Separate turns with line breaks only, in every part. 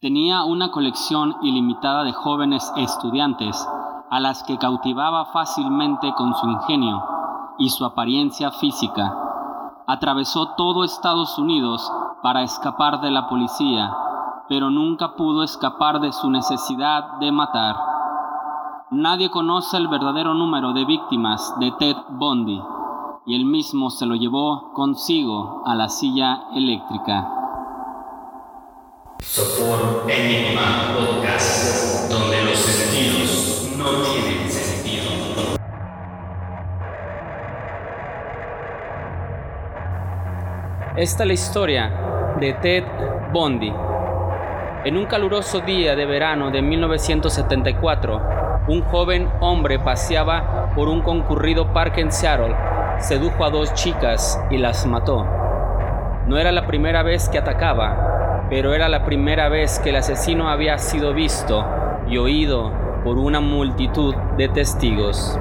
Tenía una colección ilimitada de jóvenes estudiantes a las que cautivaba fácilmente con su ingenio y su apariencia física. Atravesó todo Estados Unidos para escapar de la policía, pero nunca pudo escapar de su necesidad de matar. Nadie conoce el verdadero número de víctimas de Ted Bundy, y él mismo se lo llevó consigo a la silla eléctrica.
Sopor Enigma Podcast, donde los sentidos no tienen sentido.
Esta es la historia de Ted Bundy. En un caluroso día de verano de 1974, un joven hombre paseaba por un concurrido parque en Seattle, sedujo a dos chicas y las mató. No era la primera vez que atacaba, pero era la primera vez que el asesino había sido visto y oído por una multitud de testigos.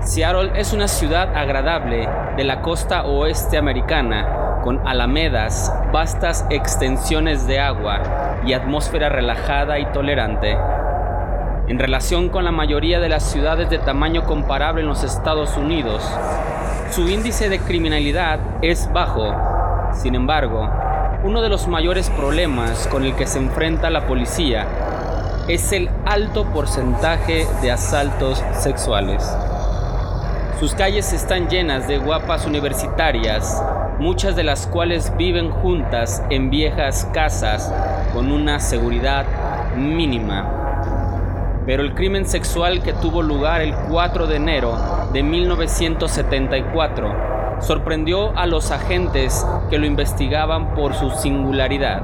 Seattle es una ciudad agradable de la costa oeste americana, con alamedas, vastas extensiones de agua y atmósfera relajada y tolerante. En relación con la mayoría de las ciudades de tamaño comparable en los Estados Unidos, su índice de criminalidad es bajo. Sin embargo, uno de los mayores problemas con el que se enfrenta la policía es el alto porcentaje de asaltos sexuales. Sus calles están llenas de guapas universitarias, muchas de las cuales viven juntas en viejas casas con una seguridad mínima. Pero el crimen sexual que tuvo lugar el 4 de enero de 1974 sorprendió a los agentes que lo investigaban por su singularidad.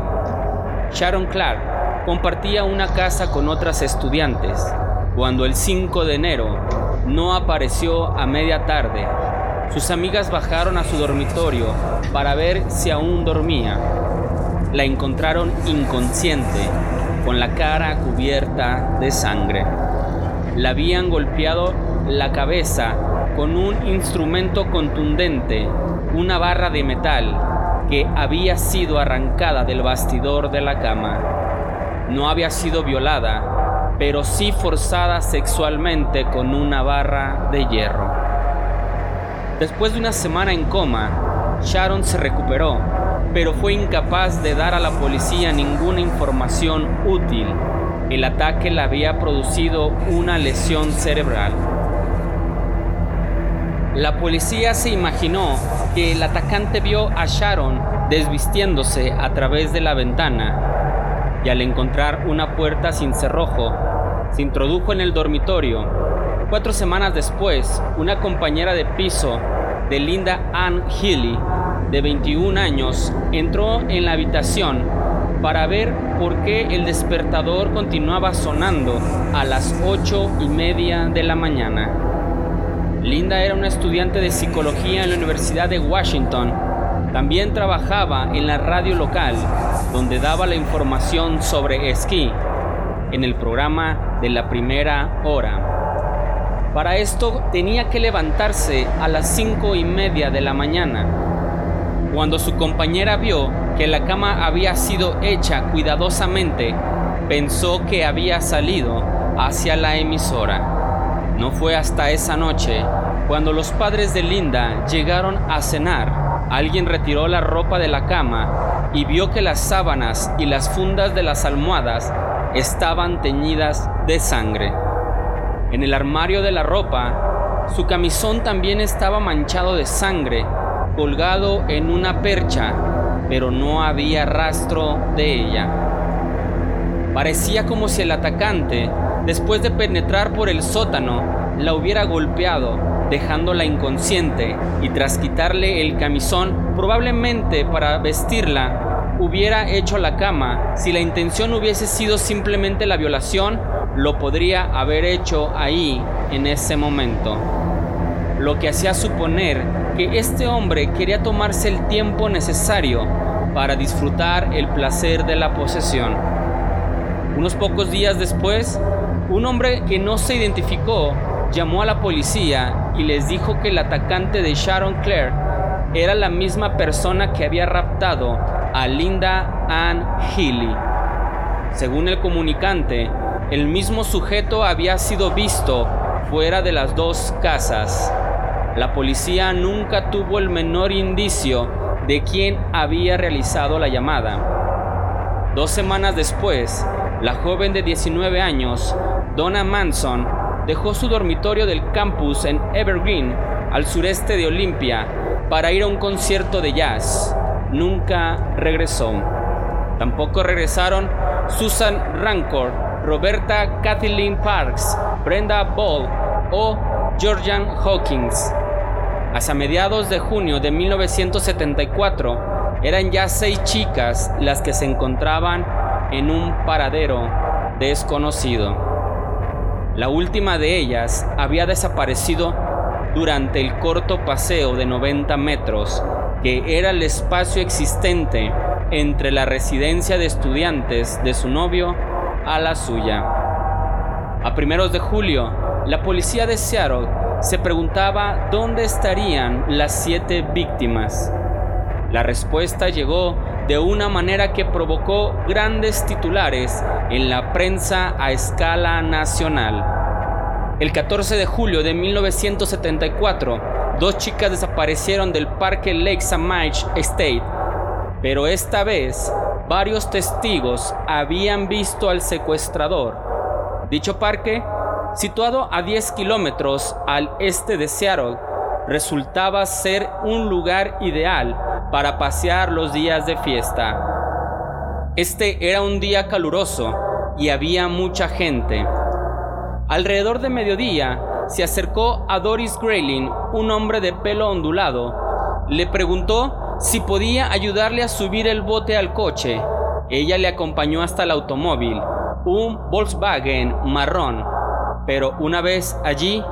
Sharon Clark compartía una casa con otras estudiantes cuando el 5 de enero no apareció a media tarde. Sus amigas bajaron a su dormitorio para ver si aún dormía. La encontraron inconsciente, con la cara cubierta de sangre. La habían golpeado la cabeza con un instrumento contundente, una barra de metal que había sido arrancada del bastidor de la cama. No había sido violada, pero sí forzada sexualmente con una barra de hierro. Después de una semana en coma, Sharon se recuperó, pero fue incapaz de dar a la policía ninguna información útil. El ataque le había producido una lesión cerebral. La policía se imaginó que el atacante vio a Sharon desvistiéndose a través de la ventana y al encontrar una puerta sin cerrojo, se introdujo en el dormitorio. Cuatro semanas después, una compañera de piso de Linda Ann Healy, de 21 años, entró en la habitación para ver por qué el despertador continuaba sonando a las ocho y media de la mañana. Linda era una estudiante de psicología en la Universidad de Washington. También trabajaba en la radio local, donde daba la información sobre esquí, en el programa de la primera hora. Para esto tenía que levantarse a las cinco y media de la mañana. Cuando su compañera vio que la cama había sido hecha cuidadosamente, pensó que había salido hacia la emisora. No fue hasta esa noche, cuando los padres de Linda llegaron a cenar, alguien retiró la ropa de la cama y vio que las sábanas y las fundas de las almohadas estaban teñidas de sangre. En el armario de la ropa, su camisón también estaba manchado de sangre, colgado en una percha, pero no había rastro de ella. Parecía como si el atacante después de penetrar por el sótano, la hubiera golpeado, dejándola inconsciente, y tras quitarle el camisón, probablemente para vestirla, hubiera hecho la cama. Si la intención hubiese sido simplemente la violación, lo podría haber hecho ahí, en ese momento. Lo que hacía suponer que este hombre quería tomarse el tiempo necesario para disfrutar el placer de la posesión. Unos pocos días después, un hombre que no se identificó llamó a la policía y les dijo que el atacante de Sharon Claire era la misma persona que había raptado a Linda Ann Healy. Según el comunicante, el mismo sujeto había sido visto fuera de las dos casas. La policía nunca tuvo el menor indicio de quién había realizado la llamada. Dos semanas después, la joven de 19 años, Donna Manson, dejó su dormitorio del campus en Evergreen, al sureste de Olympia, para ir a un concierto de jazz. Nunca regresó. Tampoco regresaron Susan Rancor, Roberta Kathleen Parks, Brenda Ball o Georgian Hawkins. Hasta mediados de junio de 1974 eran ya seis chicas las que se encontraban en un paradero desconocido. La última de ellas había desaparecido durante el corto paseo de 90 metros que era el espacio existente entre la residencia de estudiantes de su novio a la suya. A primeros de julio, la policía de Seattle se preguntaba dónde estarían las siete víctimas. La respuesta llegó de una manera que provocó grandes titulares en la prensa a escala nacional. El 14 de julio de 1974, dos chicas desaparecieron del parque Lake Samaj State pero esta vez varios testigos habían visto al secuestrador. Dicho parque, situado a 10 kilómetros al este de Seattle, resultaba ser un lugar ideal para pasear los días de fiesta. Este era un día caluroso y había mucha gente. Alrededor de mediodía se acercó a Doris Grayling, un hombre de pelo ondulado. Le preguntó si podía ayudarle a subir el bote al coche. Ella le acompañó hasta el automóvil, un Volkswagen marrón, pero una vez allí,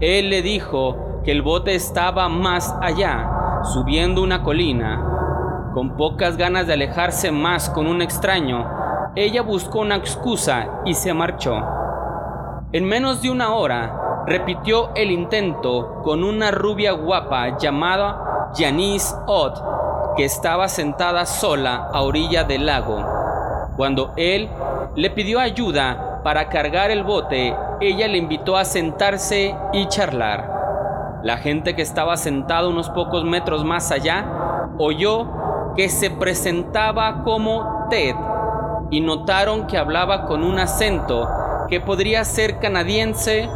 él le dijo que el bote estaba más allá, subiendo una colina. Con pocas ganas de alejarse más con un extraño, ella buscó una excusa y se marchó. En menos de una hora, repitió el intento con una rubia guapa llamada Janice Ott, que estaba sentada sola a orilla del lago. Cuando él le pidió ayuda para cargar el bote, ella le invitó a sentarse y charlar. La gente que estaba sentada unos pocos metros más allá oyó que se presentaba como Ted y notaron que hablaba con un acento que podría ser canadiense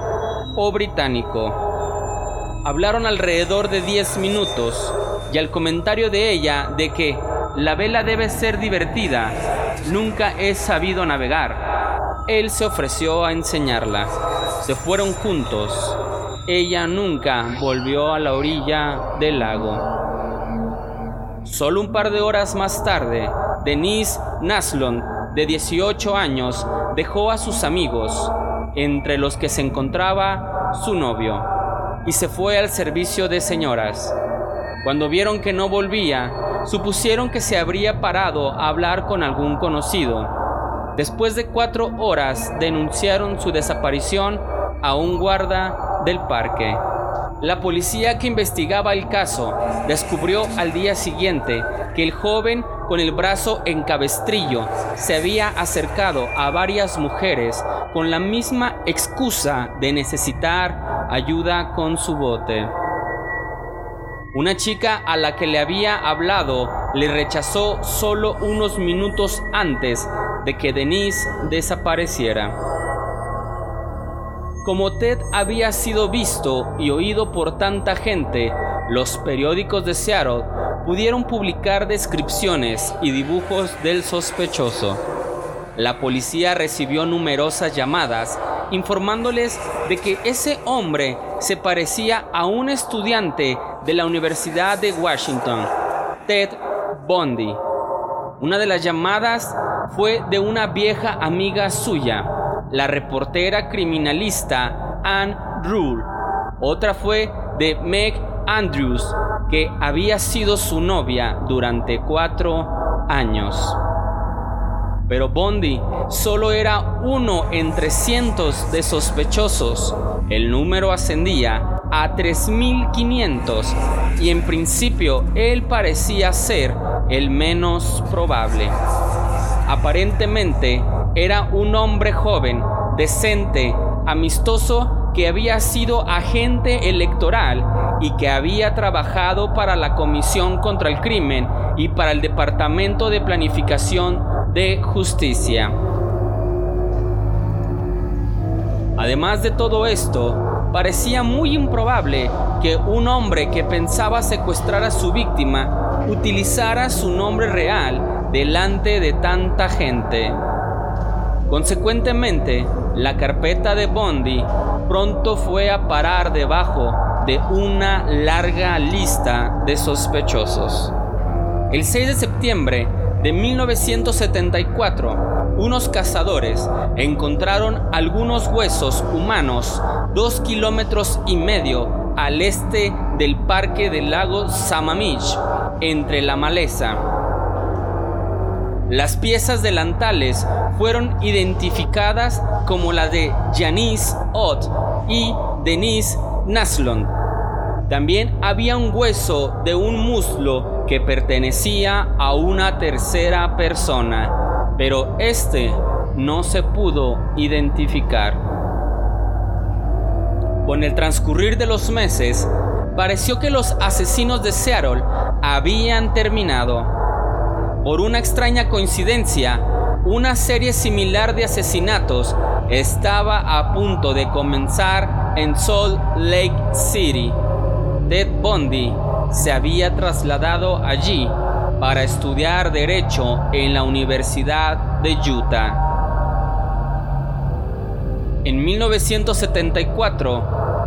o británico. Hablaron alrededor de 10 minutos y al comentario de ella de que la vela debe ser divertida, nunca he sabido navegar. Él se ofreció a enseñarla. Se fueron juntos. Ella nunca volvió a la orilla del lago. Solo un par de horas más tarde, Denise Naslund, de 18 años, dejó a sus amigos, entre los que se encontraba su novio y se fue al servicio de señoras. Cuando vieron que no volvía, supusieron que se habría parado a hablar con algún conocido. Después de cuatro horas denunciaron su desaparición a un guarda del parque. La policía que investigaba el caso descubrió al día siguiente que el joven con el brazo en cabestrillo se había acercado a varias mujeres con la misma excusa de necesitar ayuda con su bote. Una chica a la que le había hablado le rechazó solo unos minutos antes de que Denise desapareciera. Como Ted había sido visto y oído por tanta gente, los periódicos de Seattle pudieron publicar descripciones y dibujos del sospechoso. La policía recibió numerosas llamadas informándoles de que ese hombre se parecía a un estudiante de la Universidad de Washington, Ted Bundy. Una de las llamadas fue de una vieja amiga suya, la reportera criminalista Anne Rule. Otra fue de Meg Andrews, que había sido su novia durante cuatro años. Pero Bondi solo era uno entre cientos de sospechosos. El número ascendía a 3.500 y en principio él parecía ser el menos probable. Aparentemente, era un hombre joven, decente, amistoso, que había sido agente electoral y que había trabajado para la Comisión contra el Crimen y para el Departamento de Planificación de Justicia. Además de todo esto, parecía muy improbable que un hombre que pensaba secuestrar a su víctima utilizara su nombre real delante de tanta gente. Consecuentemente, la carpeta de Bondi pronto fue a parar debajo de una larga lista de sospechosos. El 6 de septiembre de 1974, unos cazadores encontraron algunos huesos humanos dos kilómetros y medio al este del parque del lago Samamish, entre la maleza. Las piezas delantales fueron identificadas como la de Janice Ott y Denise Naslund. También había un hueso de un muslo que pertenecía a una tercera persona, pero este no se pudo identificar. Con el transcurrir de los meses, pareció que los asesinos de Seattle habían terminado. Por una extraña coincidencia, una serie similar de asesinatos estaba a punto de comenzar en Salt Lake City. Ted Bundy se había trasladado allí para estudiar derecho en la Universidad de Utah. En 1974,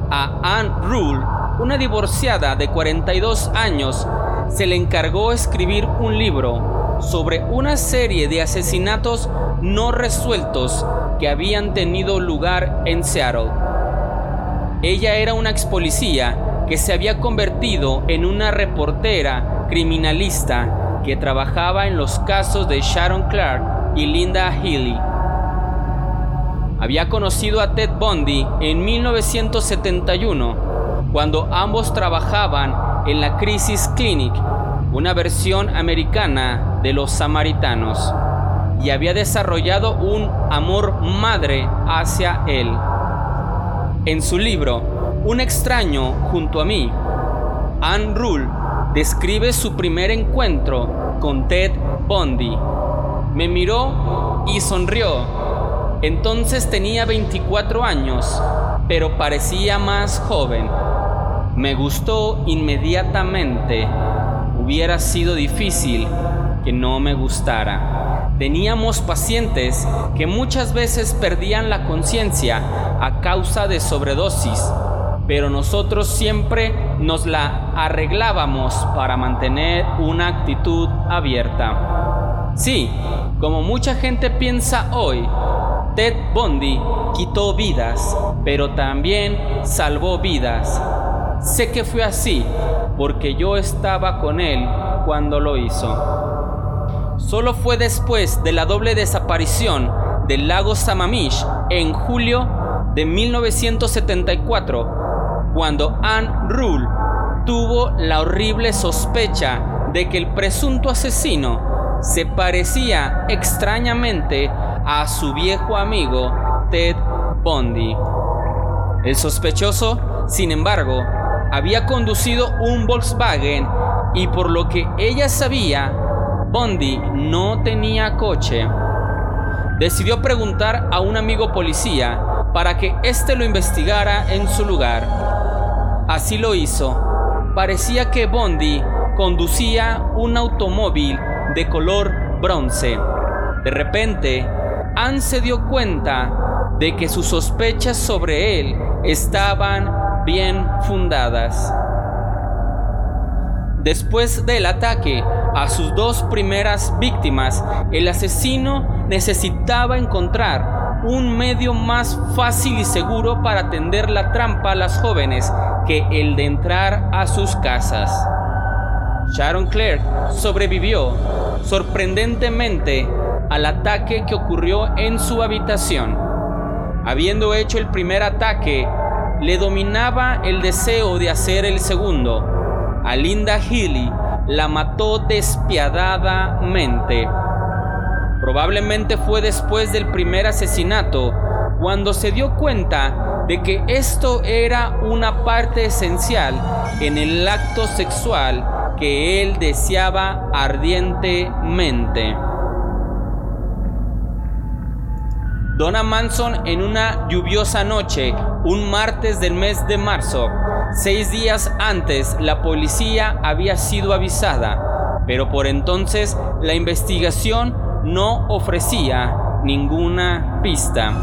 a Anne Rule, una divorciada de 42 años, se le encargó escribir un libro sobre una serie de asesinatos no resueltos que habían tenido lugar en Seattle. Ella era una ex policía que se había convertido en una reportera criminalista que trabajaba en los casos de Sharon Clark y Linda Healy. Había conocido a Ted Bundy en 1971, cuando ambos trabajaban en la Crisis Clinic, una versión americana de los samaritanos, y había desarrollado un amor madre hacia él. En su libro, Un extraño junto a mí, Anne Rule describe su primer encuentro con Ted Bundy. Me miró y sonrió entonces tenía 24 años, pero parecía más joven. Me gustó inmediatamente. Hubiera sido difícil que no me gustara. Teníamos pacientes que muchas veces perdían la conciencia a causa de sobredosis, pero nosotros siempre nos la arreglábamos para mantener una actitud abierta. Sí, como mucha gente piensa hoy, Ted Bundy quitó vidas, pero también salvó vidas. Sé que fue así porque yo estaba con él cuando lo hizo. Solo fue después de la doble desaparición del lago Samamish en julio de 1974 cuando Anne Rule tuvo la horrible sospecha de que el presunto asesino se parecía extrañamente a su viejo amigo Ted Bundy. El sospechoso, sin embargo, había conducido un Volkswagen y por lo que ella sabía, Bundy no tenía coche. Decidió preguntar a un amigo policía para que éste lo investigara en su lugar. Así lo hizo. Parecía que Bundy conducía un automóvil de color bronce. De repente, Anne se dio cuenta de que sus sospechas sobre él estaban bien fundadas. Después del ataque a sus dos primeras víctimas, el asesino necesitaba encontrar un medio más fácil y seguro para tender la trampa a las jóvenes que el de entrar a sus casas. Sharon Clark sobrevivió sorprendentemente al ataque que ocurrió en su habitación. Habiendo hecho el primer ataque, le dominaba el deseo de hacer el segundo. A Linda Healy la mató despiadadamente. Probablemente fue después del primer asesinato cuando se dio cuenta de que esto era una parte esencial en el acto sexual que él deseaba ardientemente. Donna Manson en una lluviosa noche, un martes del mes de marzo, seis días antes la policía había sido avisada, pero por entonces la investigación no ofrecía ninguna pista.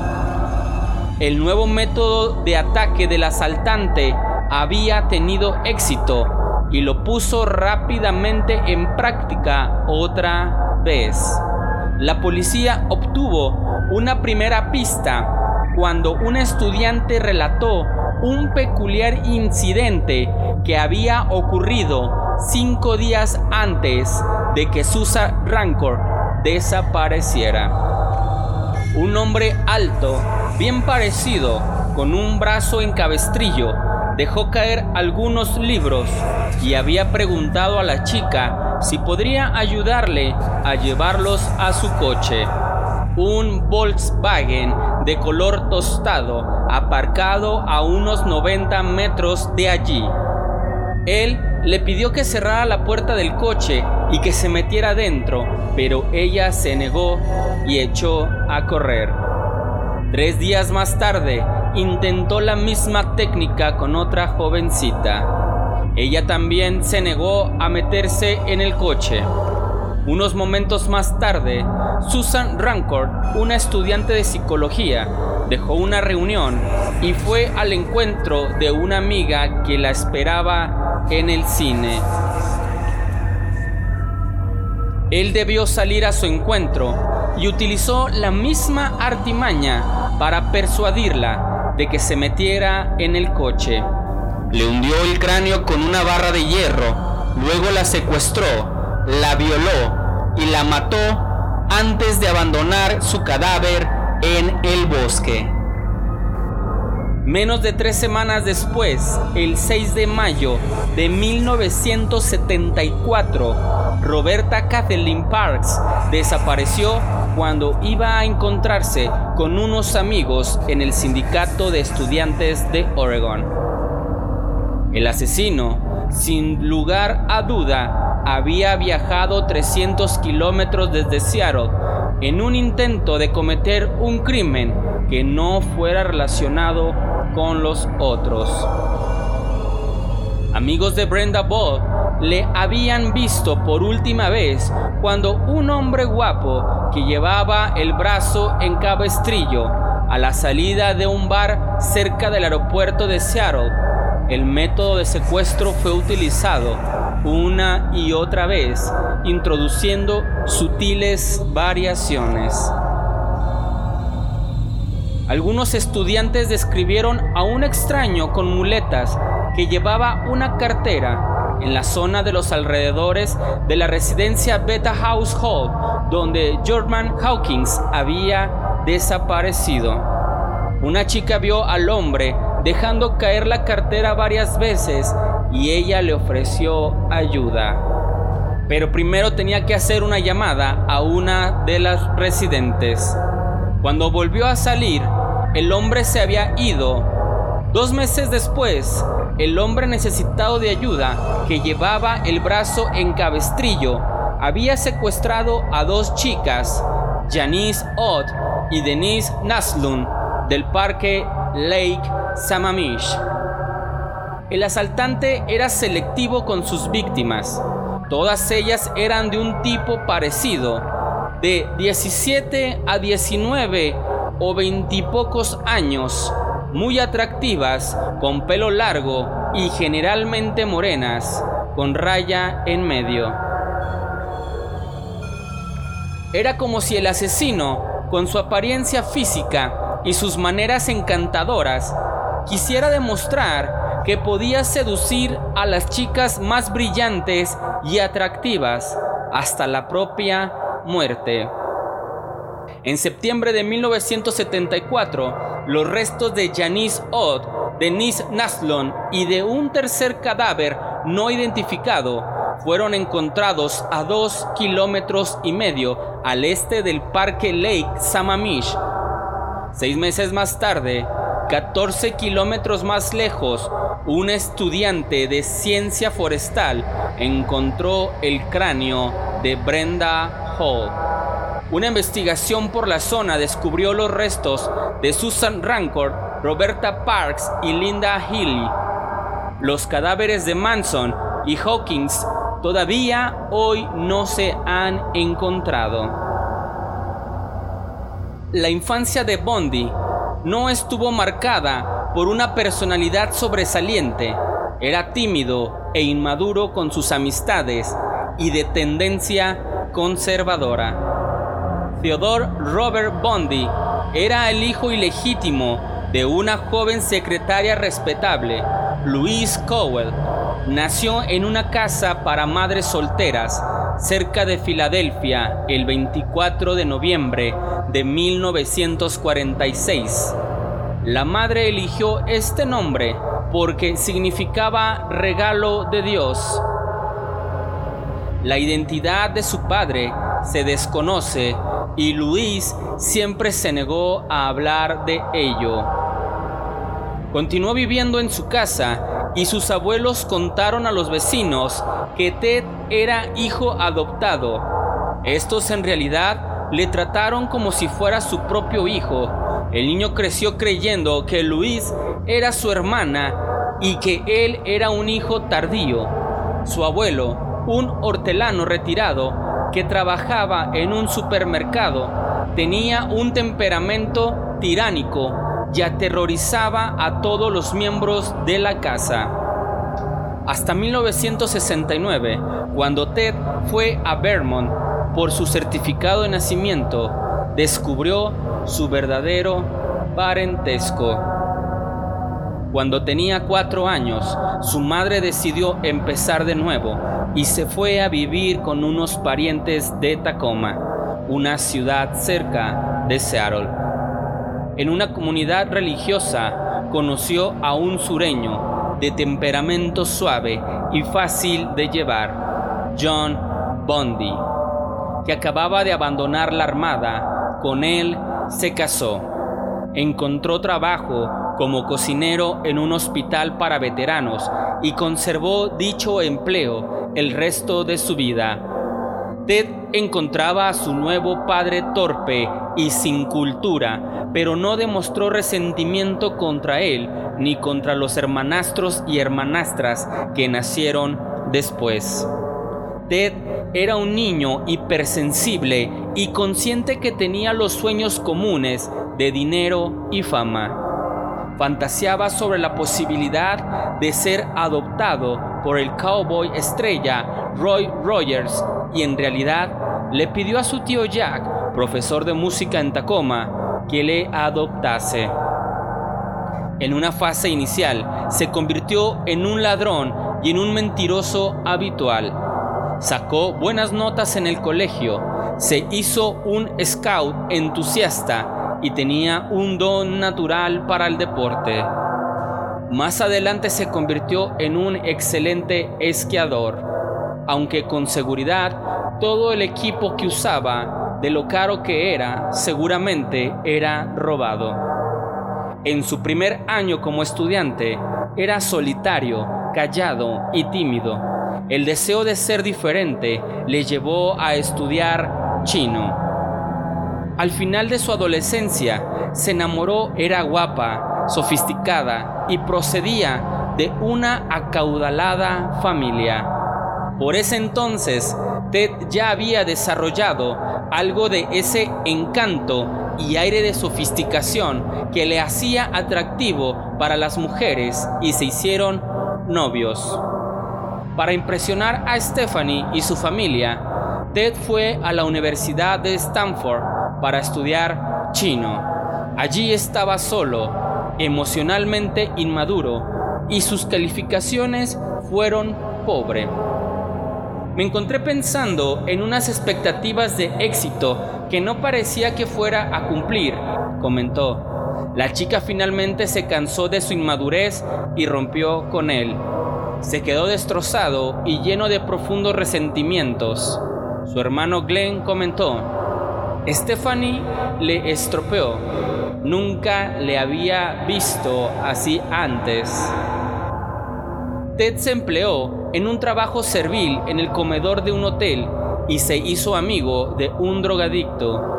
El nuevo método de ataque del asaltante había tenido éxito y lo puso rápidamente en práctica otra vez. La policía obtuvo una primera pista cuando un estudiante relató un peculiar incidente que había ocurrido cinco días antes de que Susan Rancor desapareciera. Un hombre alto, bien parecido, con un brazo en cabestrillo, dejó caer algunos libros y había preguntado a la chica si podría ayudarle a llevarlos a su coche un Volkswagen de color tostado aparcado a unos 90 metros de allí. Él le pidió que cerrara la puerta del coche y que se metiera dentro, pero ella se negó y echó a correr. Tres días más tarde, intentó la misma técnica con otra jovencita. Ella también se negó a meterse en el coche. Unos momentos más tarde, Susan Rancourt, una estudiante de psicología, dejó una reunión y fue al encuentro de una amiga que la esperaba en el cine. Él debió salir a su encuentro y utilizó la misma artimaña para persuadirla de que se metiera en el coche. Le hundió el cráneo con una barra de hierro, luego la secuestró la violó y la mató antes de abandonar su cadáver en el bosque. Menos de tres semanas después, el 6 de mayo de 1974, Roberta Kathleen Parks desapareció cuando iba a encontrarse con unos amigos en el sindicato de estudiantes de Oregon. El asesino, sin lugar a duda, había viajado 300 kilómetros desde Seattle en un intento de cometer un crimen que no fuera relacionado con los otros. Amigos de Brenda Ball le habían visto por última vez cuando un hombre guapo que llevaba el brazo en cabestrillo a la salida de un bar cerca del aeropuerto de Seattle. El método de secuestro fue utilizado una y otra vez, introduciendo sutiles variaciones. Algunos estudiantes describieron a un extraño con muletas que llevaba una cartera en la zona de los alrededores de la residencia Beta House Hall, donde Jordan Hawkins había desaparecido. Una chica vio al hombre dejando caer la cartera varias veces y ella le ofreció ayuda. Pero primero tenía que hacer una llamada a una de las residentes. Cuando volvió a salir, el hombre se había ido. Dos meses después, el hombre necesitado de ayuda, que llevaba el brazo en cabestrillo, había secuestrado a dos chicas, Janice Ott y Denise Naslund, del parque Lake Samamish. El asaltante era selectivo con sus víctimas. Todas ellas eran de un tipo parecido, de 17 a 19 o veintipocos años, muy atractivas, con pelo largo y generalmente morenas, con raya en medio. Era como si el asesino, con su apariencia física y sus maneras encantadoras, quisiera demostrar que podía seducir a las chicas más brillantes y atractivas hasta la propia muerte. En septiembre de 1974, los restos de Janice Ott, Denise Naslon y de un tercer cadáver no identificado fueron encontrados a dos kilómetros y medio al este del Parque Lake Sammamish. Seis meses más tarde, 14 kilómetros más lejos, un estudiante de ciencia forestal encontró el cráneo de Brenda Hall. Una investigación por la zona descubrió los restos de Susan Rancor, Roberta Parks y Linda Healy. Los cadáveres de Manson y Hawkins todavía hoy no se han encontrado. La infancia de Bondi no estuvo marcada por una personalidad sobresaliente. Era tímido e inmaduro con sus amistades y de tendencia conservadora. Theodore Robert Bondi era el hijo ilegítimo de una joven secretaria respetable, Louise Cowell. Nació en una casa para madres solteras cerca de Filadelfia el 24 de noviembre de 1946. La madre eligió este nombre porque significaba regalo de Dios. La identidad de su padre se desconoce y Luis siempre se negó a hablar de ello. Continuó viviendo en su casa y sus abuelos contaron a los vecinos que Ted era hijo adoptado. Estos en realidad le trataron como si fuera su propio hijo. El niño creció creyendo que Luis era su hermana y que él era un hijo tardío. Su abuelo, un hortelano retirado que trabajaba en un supermercado, tenía un temperamento tiránico y aterrorizaba a todos los miembros de la casa. Hasta 1969, cuando Ted fue a Vermont por su certificado de nacimiento, descubrió su verdadero parentesco. Cuando tenía cuatro años, su madre decidió empezar de nuevo y se fue a vivir con unos parientes de Tacoma, una ciudad cerca de Seattle. En una comunidad religiosa conoció a un sureño de temperamento suave y fácil de llevar, John Bondi, que acababa de abandonar la armada. Con él se casó. Encontró trabajo como cocinero en un hospital para veteranos y conservó dicho empleo el resto de su vida. Ted encontraba a su nuevo padre torpe y sin cultura, pero no demostró resentimiento contra él ni contra los hermanastros y hermanastras que nacieron después. Ted era un niño hipersensible y consciente que tenía los sueños comunes de dinero y fama fantaseaba sobre la posibilidad de ser adoptado por el cowboy estrella Roy Rogers y en realidad le pidió a su tío Jack, profesor de música en Tacoma, que le adoptase. En una fase inicial se convirtió en un ladrón y en un mentiroso habitual. Sacó buenas notas en el colegio, se hizo un scout entusiasta y tenía un don natural para el deporte. Más adelante se convirtió en un excelente esquiador, aunque con seguridad todo el equipo que usaba, de lo caro que era, seguramente era robado. En su primer año como estudiante, era solitario, callado y tímido. El deseo de ser diferente le llevó a estudiar chino. Al final de su adolescencia, se enamoró, era guapa, sofisticada y procedía de una acaudalada familia. Por ese entonces, Ted ya había desarrollado algo de ese encanto y aire de sofisticación que le hacía atractivo para las mujeres y se hicieron novios. Para impresionar a Stephanie y su familia, Ted fue a la Universidad de Stanford para estudiar chino. Allí estaba solo, emocionalmente inmaduro, y sus calificaciones fueron pobre. Me encontré pensando en unas expectativas de éxito que no parecía que fuera a cumplir, comentó. La chica finalmente se cansó de su inmadurez y rompió con él. Se quedó destrozado y lleno de profundos resentimientos. Su hermano Glenn comentó, Stephanie le estropeó. Nunca le había visto así antes. Ted se empleó en un trabajo servil en el comedor de un hotel y se hizo amigo de un drogadicto.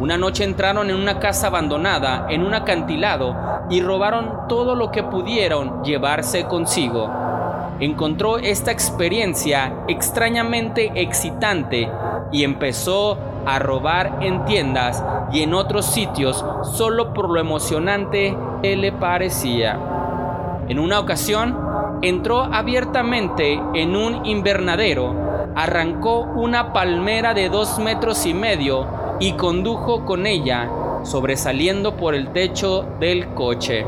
Una noche entraron en una casa abandonada en un acantilado y robaron todo lo que pudieron llevarse consigo. Encontró esta experiencia extrañamente excitante y empezó a robar en tiendas y en otros sitios solo por lo emocionante que le parecía. En una ocasión, entró abiertamente en un invernadero, arrancó una palmera de dos metros y medio y condujo con ella, sobresaliendo por el techo del coche.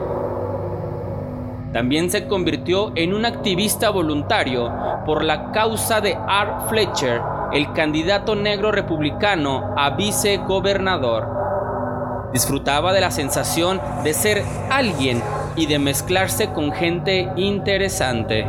También se convirtió en un activista voluntario por la causa de Art Fletcher, el candidato negro republicano a vicegobernador. Disfrutaba de la sensación de ser alguien y de mezclarse con gente interesante.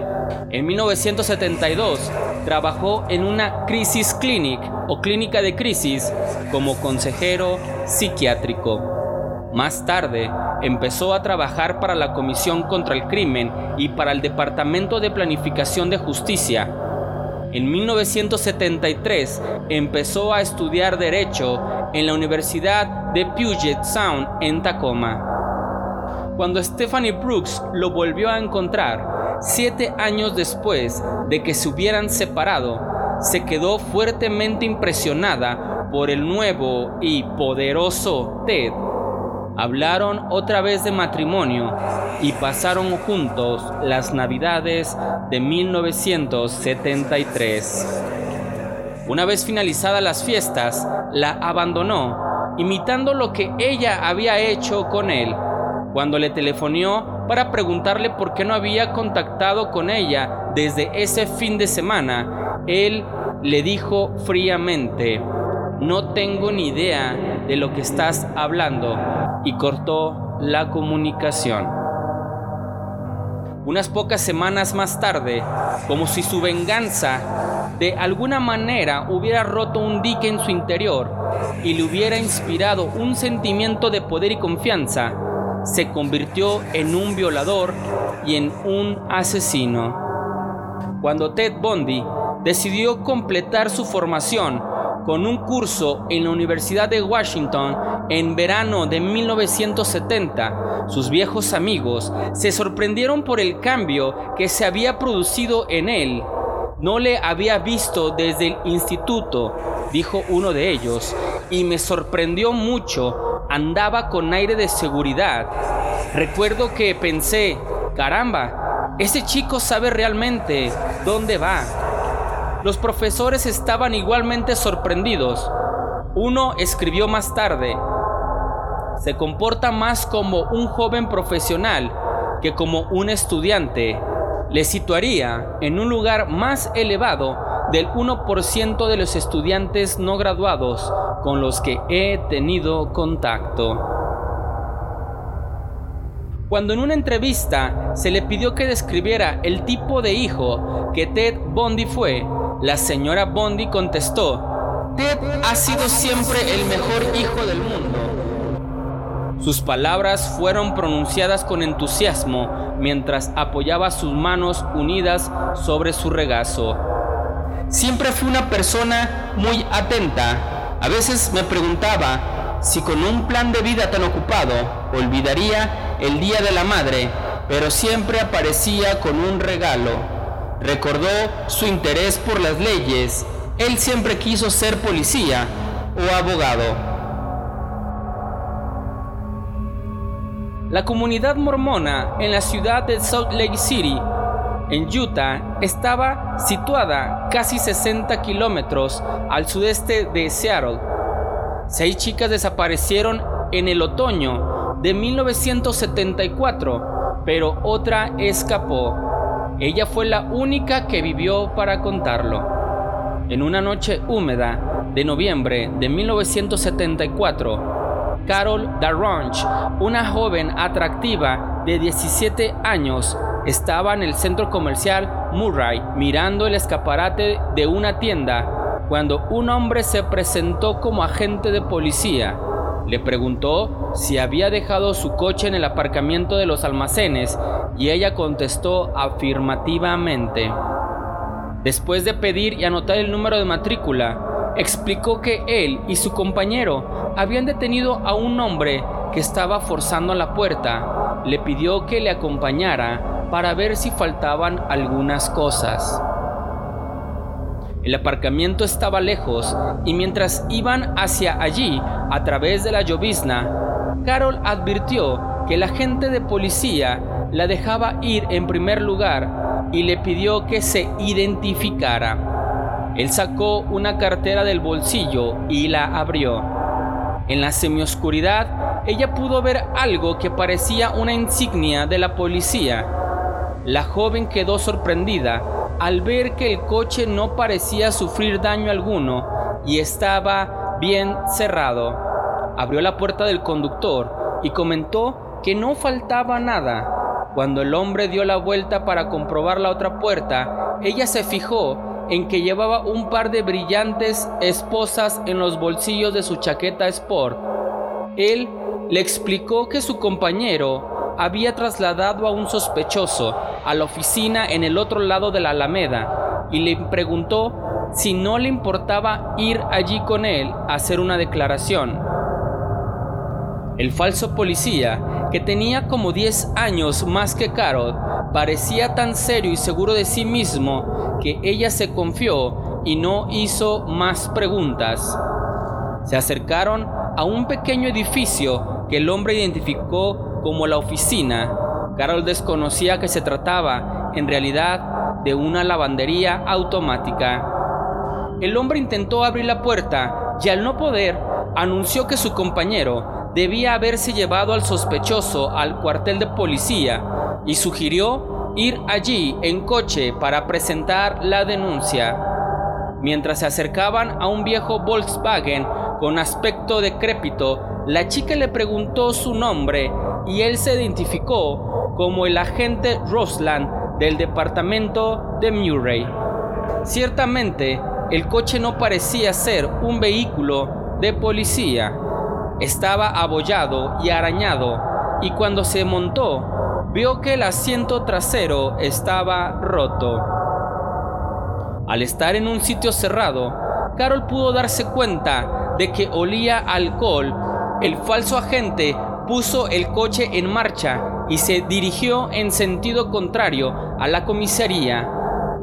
En 1972 trabajó en una crisis clinic o clínica de crisis como consejero psiquiátrico. Más tarde, empezó a trabajar para la Comisión contra el Crimen y para el Departamento de Planificación de Justicia. En 1973 empezó a estudiar Derecho en la Universidad de Puget Sound en Tacoma. Cuando Stephanie Brooks lo volvió a encontrar, siete años después de que se hubieran separado, se quedó fuertemente impresionada por el nuevo y poderoso Ted. Hablaron otra vez de matrimonio y pasaron juntos las navidades de 1973. Una vez finalizadas las fiestas, la abandonó, imitando lo que ella había hecho con él cuando le telefonió para preguntarle por qué no había contactado con ella desde ese fin de semana, él le dijo fríamente, no tengo ni idea de lo que estás hablando y cortó la comunicación. Unas pocas semanas más tarde, como si su venganza de alguna manera hubiera roto un dique en su interior y le hubiera inspirado un sentimiento de poder y confianza, se convirtió en un violador y en un asesino. Cuando Ted Bundy decidió completar su formación con un curso en la Universidad de Washington en verano de 1970, sus viejos amigos se sorprendieron por el cambio que se había producido en él. No le había visto desde el instituto, dijo uno de ellos, y me sorprendió mucho andaba con aire de seguridad. Recuerdo que pensé, caramba, ese chico sabe realmente dónde va. Los profesores estaban igualmente sorprendidos. Uno escribió más tarde, se comporta más como un joven profesional que como un estudiante. Le situaría en un lugar más elevado del 1% de los estudiantes no graduados con los que he tenido contacto. Cuando en una entrevista se le pidió que describiera el tipo de hijo que Ted Bundy fue, la señora Bundy contestó, Ted ha sido siempre el mejor hijo del mundo. Sus palabras fueron pronunciadas con entusiasmo mientras apoyaba sus manos unidas sobre su regazo. Siempre fui una persona muy atenta. A veces me preguntaba si con un plan de vida tan ocupado olvidaría el Día de la Madre, pero siempre aparecía con un regalo. Recordó su interés por las leyes. Él siempre quiso ser policía o abogado. La comunidad mormona en la ciudad de Salt Lake City en Utah estaba situada casi 60 kilómetros al sudeste de Seattle. Seis chicas desaparecieron en el otoño de 1974, pero otra escapó. Ella fue la única que vivió para contarlo. En una noche húmeda de noviembre de 1974, Carol Darrange, una joven atractiva de 17 años, estaba en el centro comercial Murray mirando el escaparate de una tienda cuando un hombre se presentó como agente de policía. Le preguntó si había dejado su coche en el aparcamiento de los almacenes y ella contestó afirmativamente. Después de pedir y anotar el número de matrícula, explicó que él y su compañero habían detenido a un hombre que estaba forzando la puerta. Le pidió que le acompañara para ver si faltaban algunas cosas. El aparcamiento estaba lejos y mientras iban hacia allí a través de la llovizna, Carol advirtió que el agente de policía la dejaba ir en primer lugar y le pidió que se identificara. Él sacó una cartera del bolsillo y la abrió. En la semioscuridad, ella pudo ver algo que parecía una insignia de la policía. La joven quedó sorprendida al ver que el coche no parecía sufrir daño alguno y estaba bien cerrado. Abrió la puerta del conductor y comentó que no faltaba nada. Cuando el hombre dio la vuelta para comprobar la otra puerta, ella se fijó en que llevaba un par de brillantes esposas en los bolsillos de su chaqueta sport. Él le explicó que su compañero había trasladado a un sospechoso a la oficina en el otro lado de la Alameda y le preguntó si no le importaba ir allí con él a hacer una declaración. El falso policía, que tenía como 10 años más que Carol, parecía tan serio y seguro de sí mismo que ella se confió y no hizo más preguntas. Se acercaron a un pequeño edificio que el hombre identificó como la oficina, Carol desconocía que se trataba, en realidad, de una lavandería automática. El hombre intentó abrir la puerta y al no poder, anunció que su compañero debía haberse llevado al sospechoso al cuartel de policía y sugirió ir allí en coche para presentar la denuncia. Mientras se acercaban a un viejo Volkswagen con aspecto decrépito, la chica le preguntó su nombre y él se identificó como el agente Rosland del departamento de Murray. Ciertamente, el coche no parecía ser un vehículo de policía. Estaba abollado y arañado y cuando se montó, vio que el asiento trasero estaba roto. Al estar en un sitio cerrado, Carol pudo darse cuenta de que olía alcohol. El falso agente puso el coche en marcha y se dirigió en sentido contrario a la comisaría.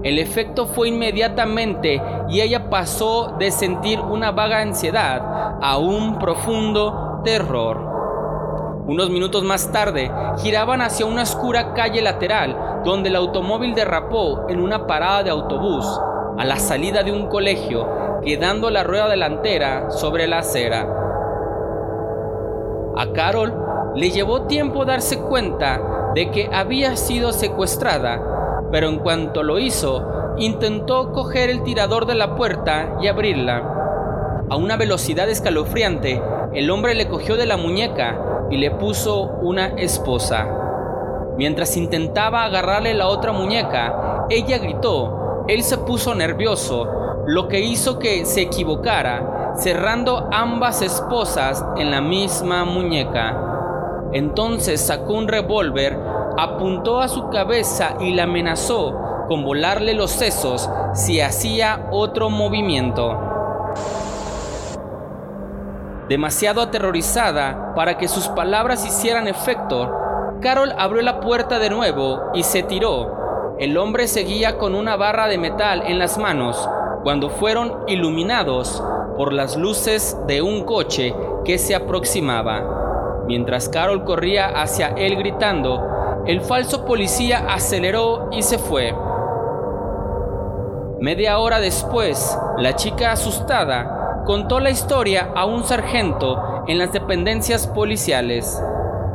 El efecto fue inmediatamente y ella pasó de sentir una vaga ansiedad a un profundo terror. Unos minutos más tarde, giraban hacia una oscura calle lateral donde el automóvil derrapó en una parada de autobús a la salida de un colegio, quedando la rueda delantera sobre la acera. A Carol le llevó tiempo darse cuenta de que había sido secuestrada, pero en cuanto lo hizo, intentó coger el tirador de la puerta y abrirla. A una velocidad escalofriante, el hombre le cogió de la muñeca y le puso una esposa. Mientras intentaba agarrarle la otra muñeca, ella gritó. Él se puso nervioso, lo que hizo que se equivocara cerrando ambas esposas en la misma muñeca. Entonces sacó un revólver, apuntó a su cabeza y la amenazó con volarle los sesos si hacía otro movimiento. Demasiado aterrorizada para que sus palabras hicieran efecto, Carol abrió la puerta de nuevo y se tiró. El hombre seguía con una barra de metal en las manos. Cuando fueron iluminados, por las luces de un coche que se aproximaba. Mientras Carol corría hacia él gritando, el falso policía aceleró y se fue. Media hora después, la chica asustada contó la historia a un sargento en las dependencias policiales.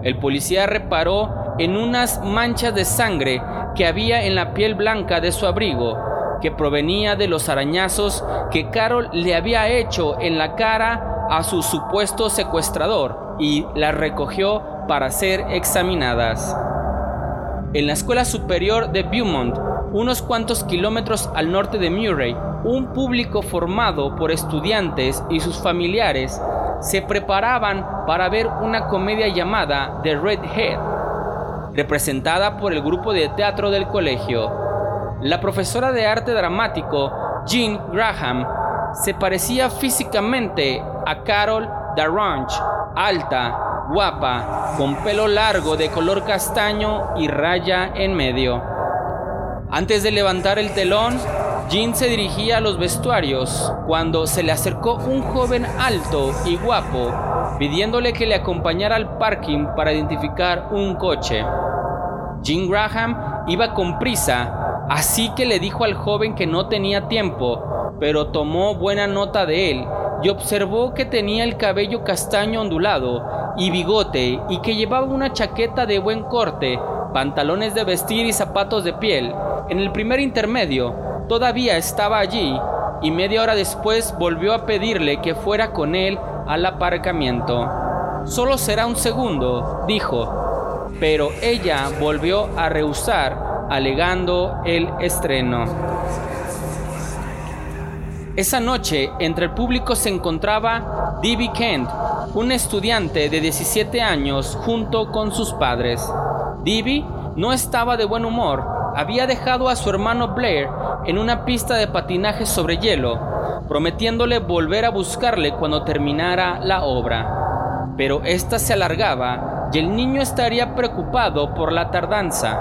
El policía reparó en unas manchas de sangre que había en la piel blanca de su abrigo que provenía de los arañazos que Carol le había hecho en la cara a su supuesto secuestrador y las recogió para ser examinadas. En la escuela superior de Beaumont, unos cuantos kilómetros al norte de Murray, un público formado por estudiantes y sus familiares se preparaban para ver una comedia llamada The Red Head, representada por el grupo de teatro del colegio. La profesora de arte dramático, Jean Graham, se parecía físicamente a Carol Darrange, alta, guapa, con pelo largo de color castaño y raya en medio. Antes de levantar el telón, Jean se dirigía a los vestuarios cuando se le acercó un joven alto y guapo pidiéndole que le acompañara al parking para identificar un coche. Jean Graham iba con prisa, así que le dijo al joven que no tenía tiempo, pero tomó buena nota de él y observó que tenía el cabello castaño ondulado y bigote y que llevaba una chaqueta de buen corte, pantalones de vestir y zapatos de piel. En el primer intermedio, todavía estaba allí y media hora después volvió a pedirle que fuera con él al aparcamiento. Solo será un segundo, dijo, pero ella volvió a rehusar, alegando el estreno. Esa noche, entre el público se encontraba D.B. Kent, un estudiante de 17 años, junto con sus padres. D.B. no estaba de buen humor. Había dejado a su hermano Blair en una pista de patinaje sobre hielo, prometiéndole volver a buscarle cuando terminara la obra. Pero ésta se alargaba y el niño estaría preocupado por la tardanza.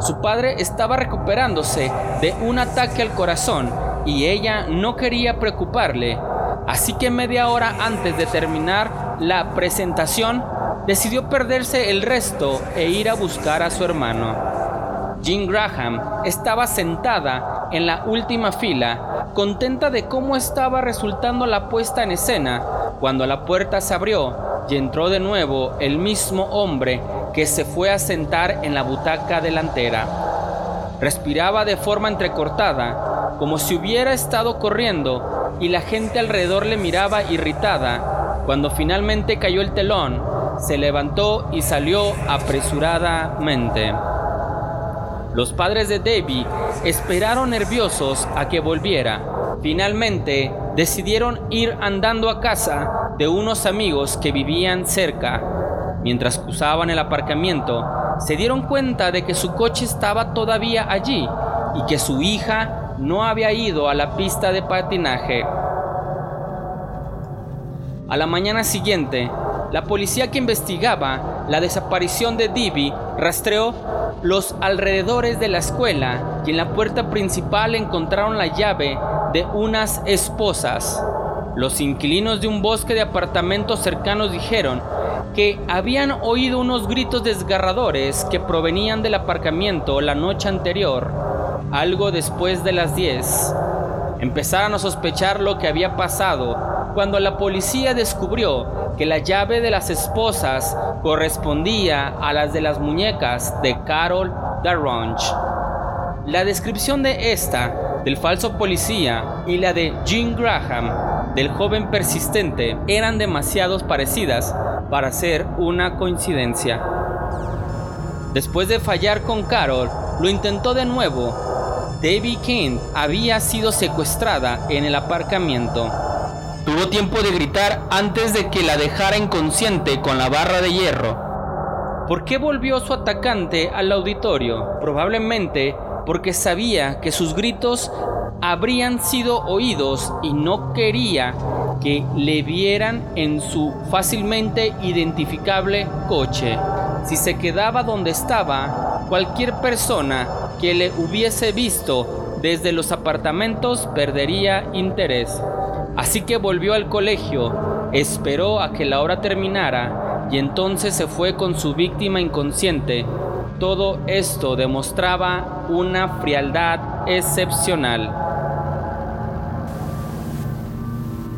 Su padre estaba recuperándose de un ataque al corazón y ella no quería preocuparle, así que media hora antes de terminar la presentación, decidió perderse el resto e ir a buscar a su hermano. Jean Graham estaba sentada en la última fila, contenta de cómo estaba resultando la puesta en escena, cuando la puerta se abrió y entró de nuevo el mismo hombre que se fue a sentar en la butaca delantera. Respiraba de forma entrecortada como si hubiera estado corriendo, y la gente alrededor le miraba irritada. Cuando finalmente cayó el telón, se levantó y salió apresuradamente. Los padres de Debbie esperaron nerviosos a que volviera. Finalmente decidieron ir andando a casa de unos amigos que vivían cerca. Mientras cruzaban el aparcamiento, se dieron cuenta de que su coche estaba todavía allí y que su hija no había ido a la pista de patinaje. A la mañana siguiente, la policía que investigaba la desaparición de Divi rastreó los alrededores de la escuela y en la puerta principal encontraron la llave de unas esposas. Los inquilinos de un bosque de apartamentos cercanos dijeron que habían oído unos gritos desgarradores que provenían del aparcamiento la noche anterior algo después de las 10. Empezaron a sospechar lo que había pasado cuando la policía descubrió que la llave de las esposas correspondía a las de las muñecas de Carol Darronge. La descripción de esta, del falso policía, y la de Jean Graham, del joven persistente, eran demasiado parecidas para ser una coincidencia. Después de fallar con Carol, lo intentó de nuevo Debbie Kent había sido secuestrada en el aparcamiento. Tuvo tiempo de gritar antes de que la dejara inconsciente con la barra de hierro. ¿Por qué volvió su atacante al auditorio? Probablemente porque sabía que sus gritos habrían sido oídos y no quería que le vieran en su fácilmente identificable coche. Si se quedaba donde estaba, cualquier persona que le hubiese visto desde los apartamentos perdería interés. Así que volvió al colegio, esperó a que la hora terminara y entonces se fue con su víctima inconsciente. Todo esto demostraba una frialdad excepcional.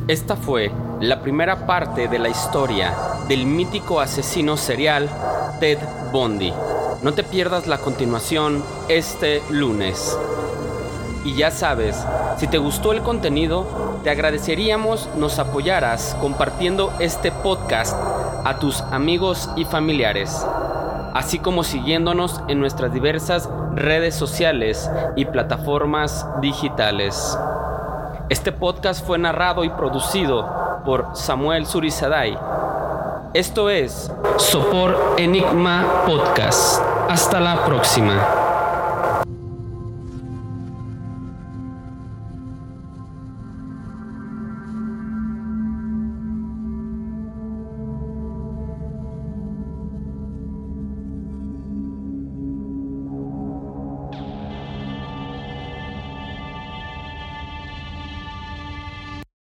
Esta fue la primera parte de la historia del mítico asesino serial Ted Bundy. No te pierdas la continuación este lunes. Y ya sabes, si te gustó el contenido, te agradeceríamos nos apoyaras compartiendo este podcast a tus amigos y familiares. así como siguiéndonos en nuestras diversas redes sociales y plataformas digitales. Este podcast fue narrado y producido por Samuel Surizaday. Esto es Sopor Enigma Podcast. Hasta la próxima.